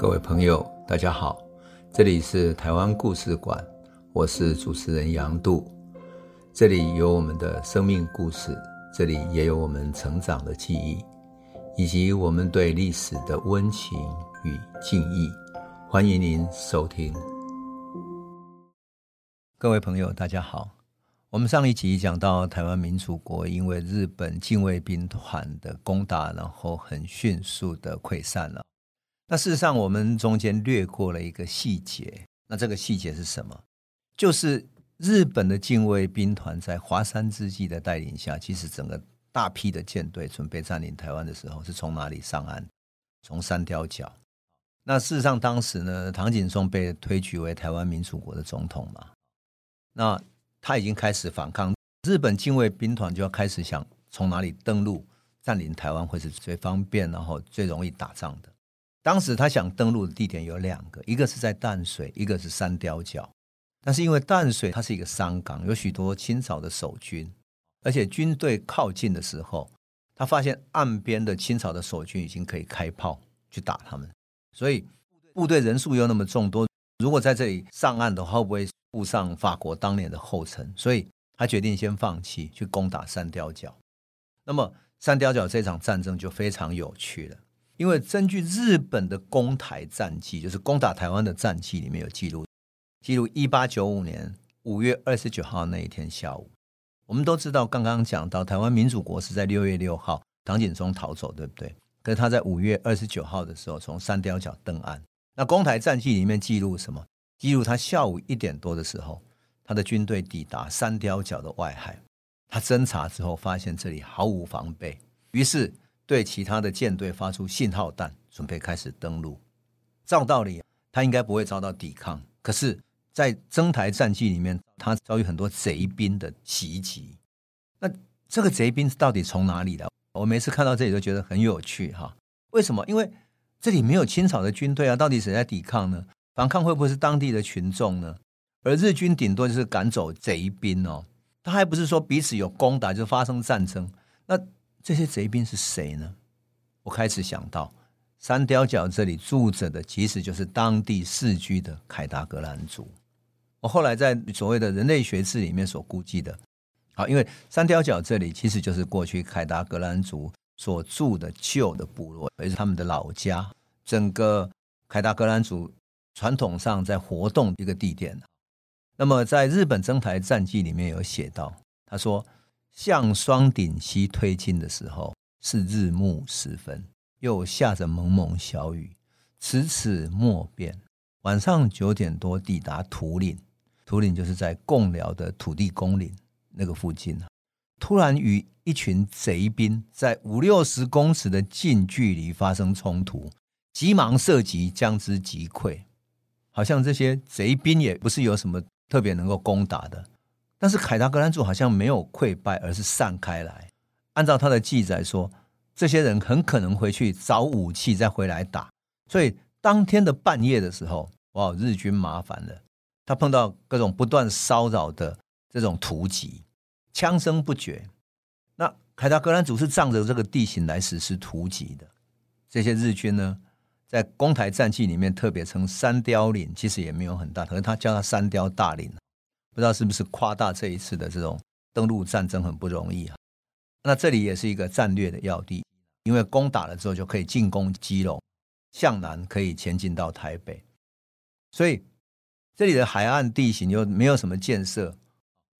各位朋友，大家好，这里是台湾故事馆，我是主持人杨度，这里有我们的生命故事，这里也有我们成长的记忆，以及我们对历史的温情与敬意。欢迎您收听。各位朋友，大家好。我们上一集讲到台湾民主国因为日本近卫兵团的攻打，然后很迅速的溃散了。那事实上，我们中间略过了一个细节。那这个细节是什么？就是日本的近卫兵团在华山之际的带领下，其实整个大批的舰队准备占领台湾的时候，是从哪里上岸？从三貂角。那事实上，当时呢，唐景崧被推举为台湾民主国的总统嘛。那他已经开始反抗，日本近卫兵团就要开始想从哪里登陆占领台湾会是最方便，然后最容易打仗的。当时他想登陆的地点有两个，一个是在淡水，一个是三貂角。但是因为淡水它是一个商港，有许多清朝的守军，而且军队靠近的时候，他发现岸边的清朝的守军已经可以开炮去打他们，所以部队人数又那么众多，如果在这里上岸的话，会不会？步上法国当年的后尘，所以他决定先放弃去攻打三貂角。那么三貂角这场战争就非常有趣了，因为根据日本的攻台战记，就是攻打台湾的战记里面有记录，记录一八九五年五月二十九号那一天下午，我们都知道刚刚讲到台湾民主国是在六月六号唐景崧逃走，对不对？可是他在五月二十九号的时候从三貂角登岸。那攻台战记里面记录什么？记录他下午一点多的时候，他的军队抵达三貂角的外海。他侦查之后发现这里毫无防备，于是对其他的舰队发出信号弹，准备开始登陆。照道理，他应该不会遭到抵抗。可是，在征台战记里面，他遭遇很多贼兵的袭击。那这个贼兵到底从哪里来？我每次看到这里都觉得很有趣哈。为什么？因为这里没有清朝的军队啊，到底谁在抵抗呢？反抗会不会是当地的群众呢？而日军顶多就是赶走贼兵哦，他还不是说彼此有攻打就发生战争？那这些贼兵是谁呢？我开始想到三貂角这里住着的，其实就是当地世居的凯达格兰族。我后来在所谓的人类学志里面所估计的，好，因为三貂角这里其实就是过去凯达格兰族所住的旧的部落，也是他们的老家。整个凯达格兰族。传统上在活动一个地点，那么在日本征台战记里面有写到，他说向双顶溪推进的时候是日暮时分，又下着蒙蒙小雨，迟迟莫变。晚上九点多抵达土岭，土岭就是在贡寮的土地公岭那个附近，突然与一群贼兵在五六十公尺的近距离发生冲突，急忙射击，将之击溃。好像这些贼兵也不是有什么特别能够攻打的，但是凯达格兰族好像没有溃败，而是散开来。按照他的记载说，这些人很可能回去找武器再回来打。所以当天的半夜的时候，哇，日军麻烦了，他碰到各种不断骚扰的这种突击，枪声不绝。那凯达格兰族是仗着这个地形来实施突击的，这些日军呢？在攻台战记里面特别称三貂岭，其实也没有很大，可能他叫它三貂大岭，不知道是不是夸大这一次的这种登陆战争很不容易啊。那这里也是一个战略的要地，因为攻打了之后就可以进攻基隆，向南可以前进到台北，所以这里的海岸地形又没有什么建设，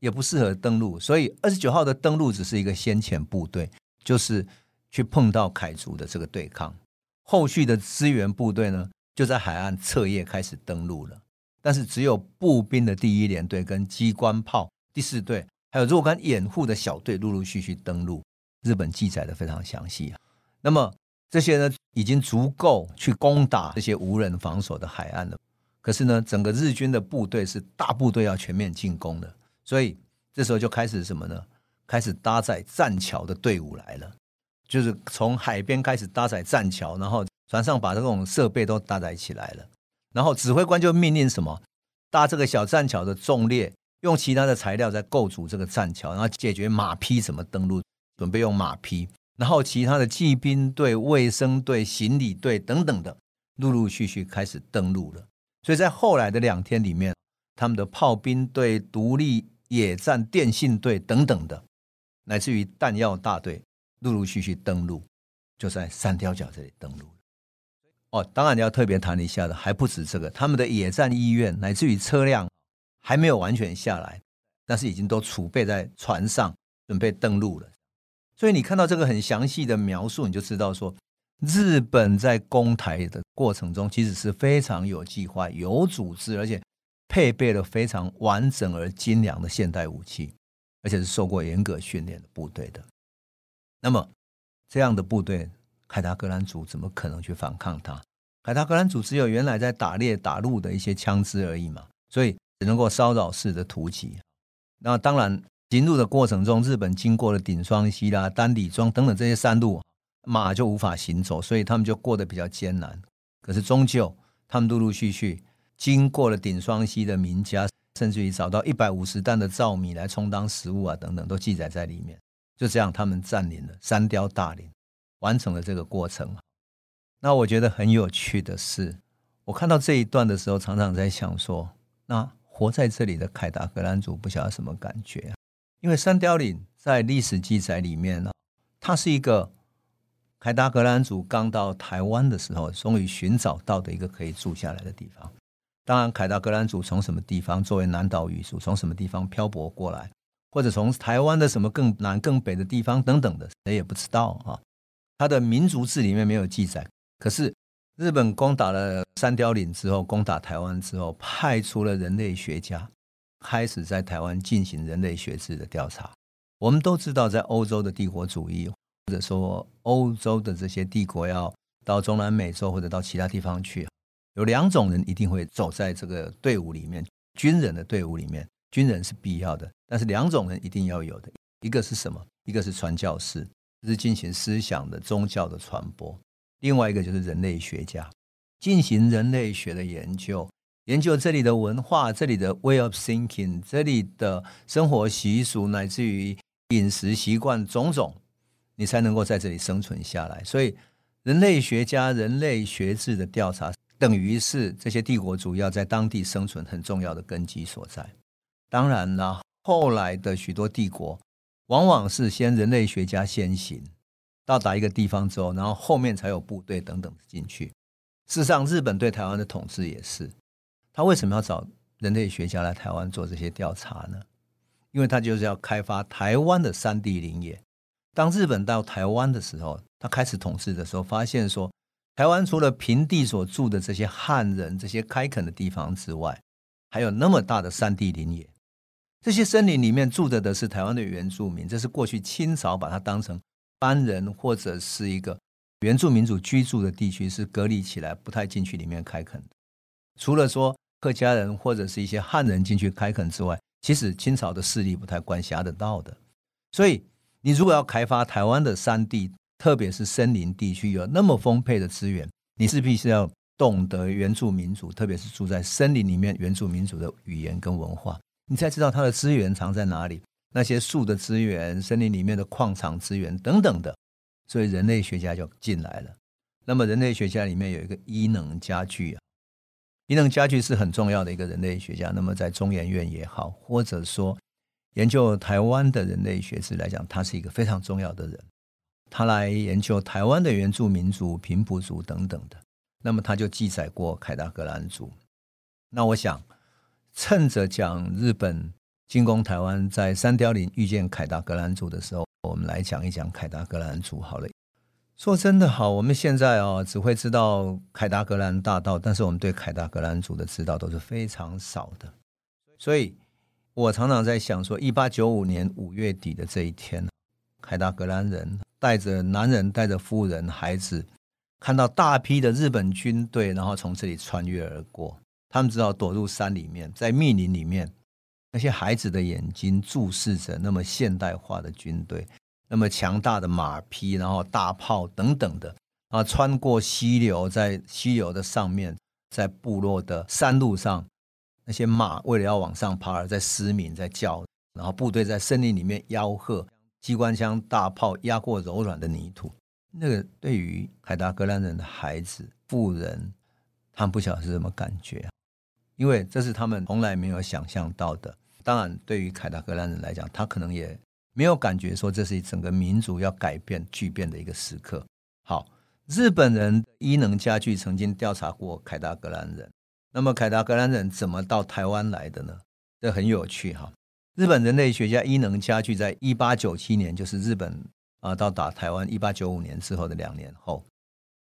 也不适合登陆，所以二十九号的登陆只是一个先遣部队，就是去碰到凯族的这个对抗。后续的支援部队呢，就在海岸彻夜开始登陆了。但是只有步兵的第一联队跟机关炮第四队，还有若干掩护的小队，陆陆续续登陆。日本记载的非常详细啊。那么这些呢，已经足够去攻打这些无人防守的海岸了。可是呢，整个日军的部队是大部队要全面进攻的，所以这时候就开始什么呢？开始搭载栈桥的队伍来了。就是从海边开始搭载栈桥，然后船上把这种设备都搭载起来了，然后指挥官就命令什么，搭这个小栈桥的纵列，用其他的材料再构筑这个栈桥，然后解决马匹怎么登陆，准备用马匹，然后其他的骑兵队、卫生队、行李队等等的，陆陆续续开始登陆了。所以在后来的两天里面，他们的炮兵队、独立野战电信队等等的，乃至于弹药大队，陆陆续续登陆，就在三条角这里登陆。哦，当然要特别谈一下的，还不止这个，他们的野战医院乃至于车辆还没有完全下来，但是已经都储备在船上，准备登陆了。所以你看到这个很详细的描述，你就知道说，日本在攻台的过程中，其实是非常有计划、有组织，而且配备了非常完整而精良的现代武器，而且是受过严格训练的部队的。那么这样的部队。凯达格兰族怎么可能去反抗他？凯达格兰族只有原来在打猎打鹿的一些枪支而已嘛，所以只能够骚扰式的突击。那当然，行路的过程中，日本经过了顶双溪啦、丹底庄等等这些山路，马就无法行走，所以他们就过得比较艰难。可是终究，他们陆陆续续经过了顶双溪的民家，甚至于找到一百五十担的糙米来充当食物啊，等等都记载在里面。就这样，他们占领了山雕大林。完成了这个过程，那我觉得很有趣的是，我看到这一段的时候，常常在想说，那活在这里的凯达格兰族不晓得什么感觉？因为三貂岭在历史记载里面呢，它是一个凯达格兰族刚到台湾的时候，终于寻找到的一个可以住下来的地方。当然，凯达格兰族从什么地方作为南岛语族，从什么地方漂泊过来，或者从台湾的什么更南更北的地方等等的，谁也不知道啊。他的民族志里面没有记载，可是日本攻打了三貂岭之后，攻打台湾之后，派出了人类学家，开始在台湾进行人类学志的调查。我们都知道，在欧洲的帝国主义，或者说欧洲的这些帝国要到中南美洲或者到其他地方去，有两种人一定会走在这个队伍里面，军人的队伍里面，军人是必要的，但是两种人一定要有的，一个是什么？一个是传教士。是进行思想的宗教的传播，另外一个就是人类学家进行人类学的研究，研究这里的文化、这里的 way of thinking、这里的生活习俗，乃至于饮食习惯种种，你才能够在这里生存下来。所以，人类学家、人类学制的调查，等于是这些帝国主要在当地生存很重要的根基所在。当然了，后来的许多帝国。往往是先人类学家先行到达一个地方之后，然后后面才有部队等等进去。事实上，日本对台湾的统治也是。他为什么要找人类学家来台湾做这些调查呢？因为他就是要开发台湾的山地林野。当日本到台湾的时候，他开始统治的时候，发现说，台湾除了平地所住的这些汉人、这些开垦的地方之外，还有那么大的山地林野。这些森林里面住着的是台湾的原住民，这是过去清朝把它当成班人或者是一个原住民族居住的地区，是隔离起来，不太进去里面开垦。除了说客家人或者是一些汉人进去开垦之外，其实清朝的势力不太管辖得到的。所以，你如果要开发台湾的山地，特别是森林地区，有那么丰沛的资源，你势必是要懂得原住民族，特别是住在森林里面原住民族的语言跟文化。你才知道它的资源藏在哪里，那些树的资源、森林里面的矿场资源等等的，所以人类学家就进来了。那么人类学家里面有一个伊能嘉矩啊，伊能嘉矩是很重要的一个人类学家。那么在中研院也好，或者说研究台湾的人类学史来讲，他是一个非常重要的人。他来研究台湾的原住民族、平埔族等等的，那么他就记载过凯达格兰族。那我想。趁着讲日本进攻台湾，在三貂岭遇见凯达格兰族的时候，我们来讲一讲凯达格兰族好了。说真的，好，我们现在、哦，只会知道凯达格兰大道，但是我们对凯达格兰族的知道都是非常少的。所以我常常在想说，一八九五年五月底的这一天，凯达格兰人带着男人、带着夫人、孩子，看到大批的日本军队，然后从这里穿越而过。他们只好躲入山里面，在密林里面，那些孩子的眼睛注视着那么现代化的军队，那么强大的马匹，然后大炮等等的啊，穿过溪流，在溪流的上面，在部落的山路上，那些马为了要往上爬而在嘶鸣，在叫，然后部队在森林里面吆喝，机关枪、大炮压过柔软的泥土，那个对于凯达格兰人的孩子、妇人。他们不晓得是什么感觉，因为这是他们从来没有想象到的。当然，对于凯达格兰人来讲，他可能也没有感觉说这是整个民族要改变、巨变的一个时刻。好，日本人伊能嘉矩曾经调查过凯达格兰人，那么凯达格兰人怎么到台湾来的呢？这很有趣哈。日本人类学家伊能嘉矩在一八九七年，就是日本啊到达台湾一八九五年之后的两年后，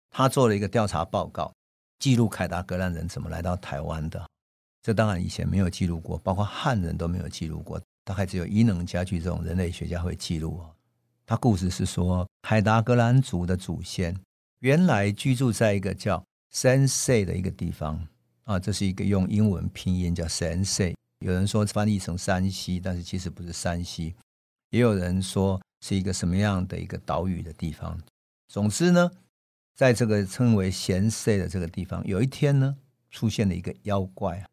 他做了一个调查报告，记录凯达格兰人怎么来到台湾的。这当然以前没有记录过，包括汉人都没有记录过，大概只有伊能嘉矩这种人类学家会记录。他故事是说，海达格兰族的祖先原来居住在一个叫 Sensei 的一个地方啊，这是一个用英文拼音叫 Sensei。有人说翻译成山西，但是其实不是山西。也有人说是一个什么样的一个岛屿的地方。总之呢，在这个称为咸塞的这个地方，有一天呢，出现了一个妖怪啊。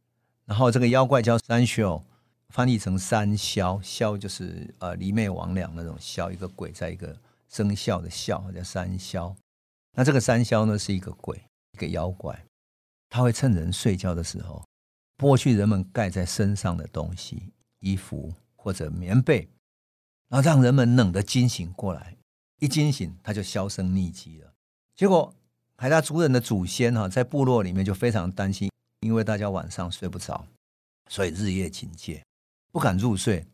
然后这个妖怪叫山魈，翻译成三肖，肖就是呃魑魅魍魉那种肖，一个鬼在一个生肖的肖，叫三肖。那这个三肖呢，是一个鬼，一个妖怪，他会趁人睡觉的时候。剥去人们盖在身上的东西，衣服或者棉被，然后让人们冷得惊醒过来。一惊醒，他就销声匿迹了。结果，海达族人的祖先哈，在部落里面就非常担心，因为大家晚上睡不着，所以日夜警戒，不敢入睡。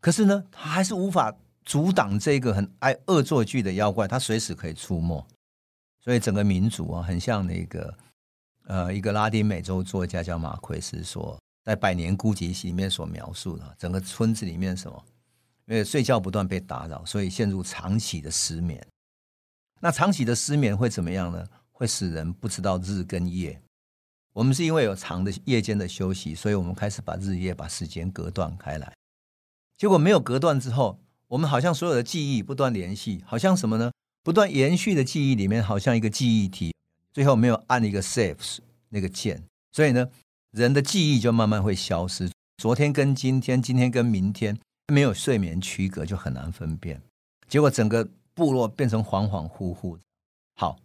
可是呢，他还是无法阻挡这个很爱恶作剧的妖怪，他随时可以出没。所以整个民族啊，很像那个。呃，一个拉丁美洲作家叫马奎斯说，在《百年孤寂》里面所描述的整个村子里面什么，因为睡觉不断被打扰，所以陷入长期的失眠。那长期的失眠会怎么样呢？会使人不知道日跟夜。我们是因为有长的夜间的休息，所以我们开始把日夜把时间隔断开来。结果没有隔断之后，我们好像所有的记忆不断联系，好像什么呢？不断延续的记忆里面，好像一个记忆体。最后没有按一个 saves 那个键，所以呢，人的记忆就慢慢会消失。昨天跟今天，今天跟明天，没有睡眠区隔，就很难分辨。结果整个部落变成恍恍惚惚。好，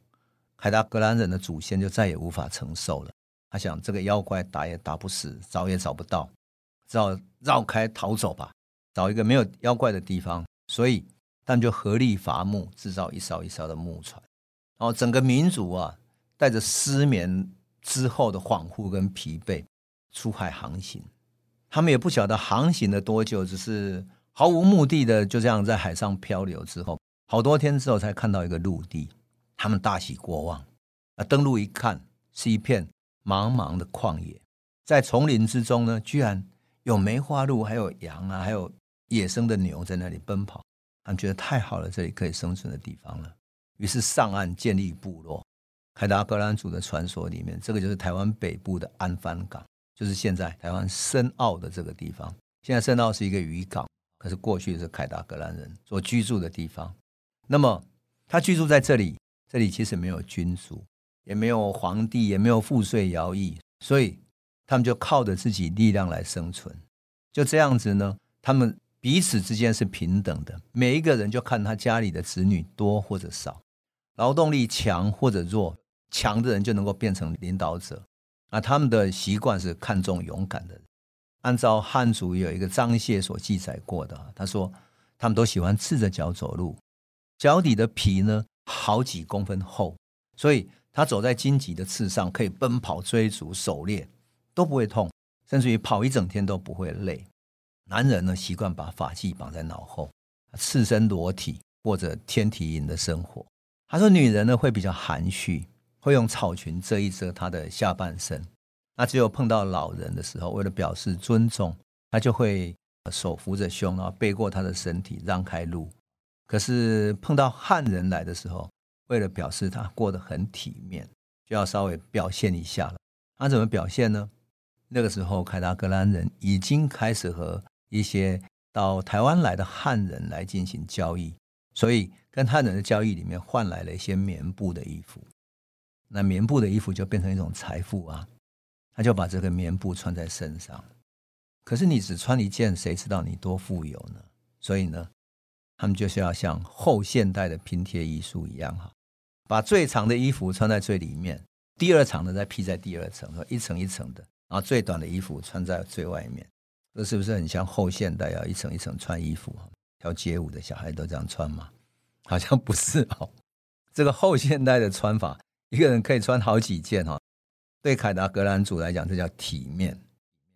凯达格兰人的祖先就再也无法承受了。他想，这个妖怪打也打不死，找也找不到，只好绕开逃走吧，找一个没有妖怪的地方。所以他们就合力伐木，制造一艘一艘的木船。然后整个民族啊。带着失眠之后的恍惚跟疲惫，出海航行。他们也不晓得航行了多久，只是毫无目的的就这样在海上漂流。之后好多天之后，才看到一个陆地。他们大喜过望，啊，登陆一看，是一片茫茫的旷野。在丛林之中呢，居然有梅花鹿，还有羊啊，还有野生的牛在那里奔跑。他们觉得太好了，这里可以生存的地方了。于是上岸建立部落。凯达格兰族的传说里面，这个就是台湾北部的安番港，就是现在台湾深澳的这个地方。现在深澳是一个渔港，可是过去是凯达格兰人所居住的地方。那么他居住在这里，这里其实没有君主，也没有皇帝，也没有赋税徭役，所以他们就靠着自己力量来生存。就这样子呢，他们彼此之间是平等的，每一个人就看他家里的子女多或者少，劳动力强或者弱。强的人就能够变成领导者，那他们的习惯是看重勇敢的。按照汉族有一个张谢所记载过的，他说他们都喜欢赤着脚走路，脚底的皮呢好几公分厚，所以他走在荆棘的刺上，可以奔跑、追逐、狩猎都不会痛，甚至于跑一整天都不会累。男人呢习惯把发髻绑在脑后，赤身裸体过着天体营的生活。他说女人呢会比较含蓄。会用草裙遮一遮她的下半身，那只有碰到老人的时候，为了表示尊重，他就会手扶着胸，然后背过他的身体，让开路。可是碰到汉人来的时候，为了表示他过得很体面，就要稍微表现一下了。他怎么表现呢？那个时候，凯达格兰人已经开始和一些到台湾来的汉人来进行交易，所以跟汉人的交易里面换来了一些棉布的衣服。那棉布的衣服就变成一种财富啊！他就把这个棉布穿在身上。可是你只穿一件，谁知道你多富有呢？所以呢，他们就是要像后现代的拼贴艺术一样哈，把最长的衣服穿在最里面，第二长的再披在第二层，一层一层的，然后最短的衣服穿在最外面，这是不是很像后现代要一层一层穿衣服？跳街舞的小孩都这样穿吗？好像不是哦。这个后现代的穿法，一个人可以穿好几件哈。对凯达格兰族来讲，这叫体面。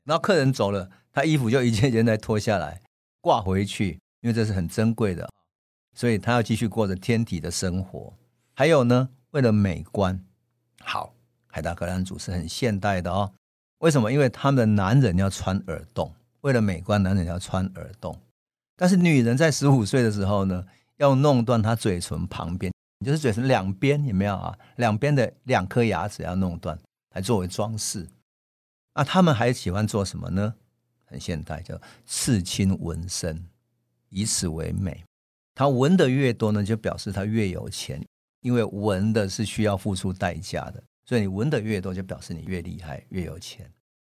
然后客人走了，他衣服就一件一件再脱下来挂回去，因为这是很珍贵的，所以他要继续过着天体的生活。还有呢，为了美观，好，海达格兰族是很现代的哦。为什么？因为他们的男人要穿耳洞，为了美观，男人要穿耳洞。但是女人在十五岁的时候呢，要弄断她嘴唇旁边，就是嘴唇两边有没有啊？两边的两颗牙齿要弄断，来作为装饰。那他们还喜欢做什么呢？很现代，叫刺青纹身，以此为美。他纹的越多呢，就表示他越有钱，因为纹的是需要付出代价的，所以你纹的越多，就表示你越厉害、越有钱。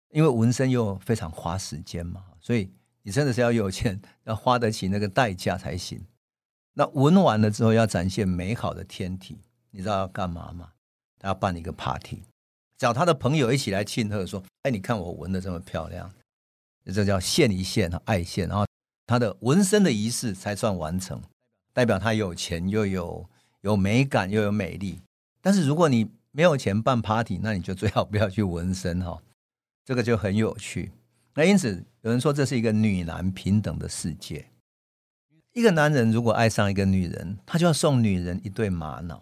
因为纹身又非常花时间嘛，所以你真的是要有钱，要花得起那个代价才行。那纹完了之后，要展现美好的天体，你知道要干嘛吗？他要办一个 party。找他的朋友一起来庆贺，说：“哎，你看我纹的这么漂亮，这叫献一献，爱献。然后他的纹身的仪式才算完成，代表他有钱又有有美感又有美丽。但是如果你没有钱办 party，那你就最好不要去纹身哈，这个就很有趣。那因此有人说这是一个女男平等的世界。一个男人如果爱上一个女人，他就要送女人一对玛瑙。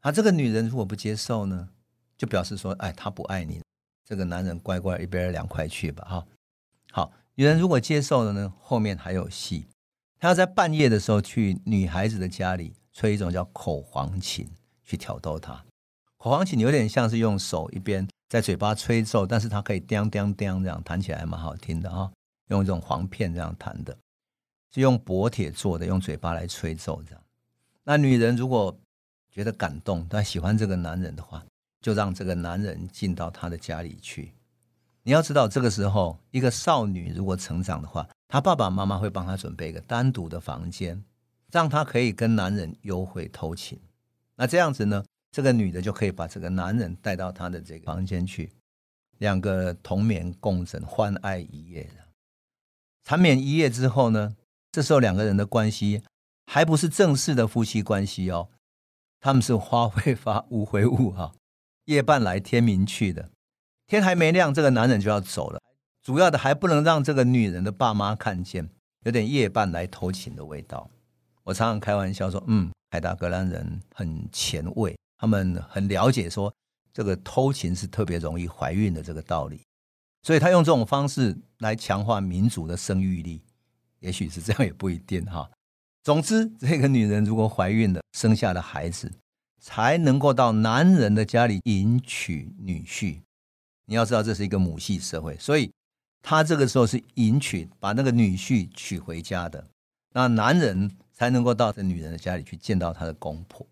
啊，这个女人如果不接受呢？”就表示说，哎，他不爱你，这个男人乖乖一边凉快去吧，哈。好，女人如果接受了呢，后面还有戏，他要在半夜的时候去女孩子的家里吹一种叫口簧琴，去挑逗她。口簧琴有点像是用手一边在嘴巴吹奏，但是它可以叮叮叮这样弹起来，蛮好听的哈。用这种簧片这样弹的，是用薄铁做的，用嘴巴来吹奏这样。那女人如果觉得感动，她喜欢这个男人的话。就让这个男人进到他的家里去。你要知道，这个时候一个少女如果成长的话，她爸爸妈妈会帮她准备一个单独的房间，让她可以跟男人幽会偷情。那这样子呢，这个女的就可以把这个男人带到她的这个房间去，两个同眠共枕，欢爱一夜。缠绵一夜之后呢，这时候两个人的关系还不是正式的夫妻关系哦，他们是花会发，雾会雾哈。夜半来，天明去的，天还没亮，这个男人就要走了。主要的还不能让这个女人的爸妈看见，有点夜半来偷情的味道。我常常开玩笑说，嗯，凯达格兰人很前卫，他们很了解说这个偷情是特别容易怀孕的这个道理，所以他用这种方式来强化民族的生育力，也许是这样，也不一定哈。总之，这个女人如果怀孕了，生下了孩子。才能够到男人的家里迎娶女婿。你要知道，这是一个母系社会，所以他这个时候是迎娶，把那个女婿娶回家的。那男人才能够到这女人的家里去见到她的公婆。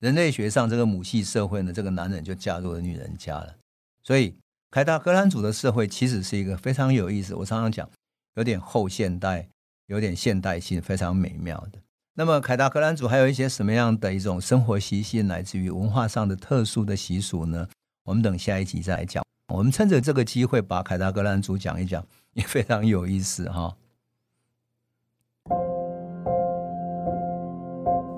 人类学上，这个母系社会呢，这个男人就嫁入了女人家了。所以，凯达格兰族的社会其实是一个非常有意思。我常常讲，有点后现代，有点现代性，非常美妙的。那么，凯达格兰族还有一些什么样的一种生活习性，来自于文化上的特殊的习俗呢？我们等下一集再来讲。我们趁着这个机会，把凯达格兰族讲一讲，也非常有意思哈。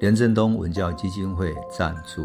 廉振东文教基金会赞助。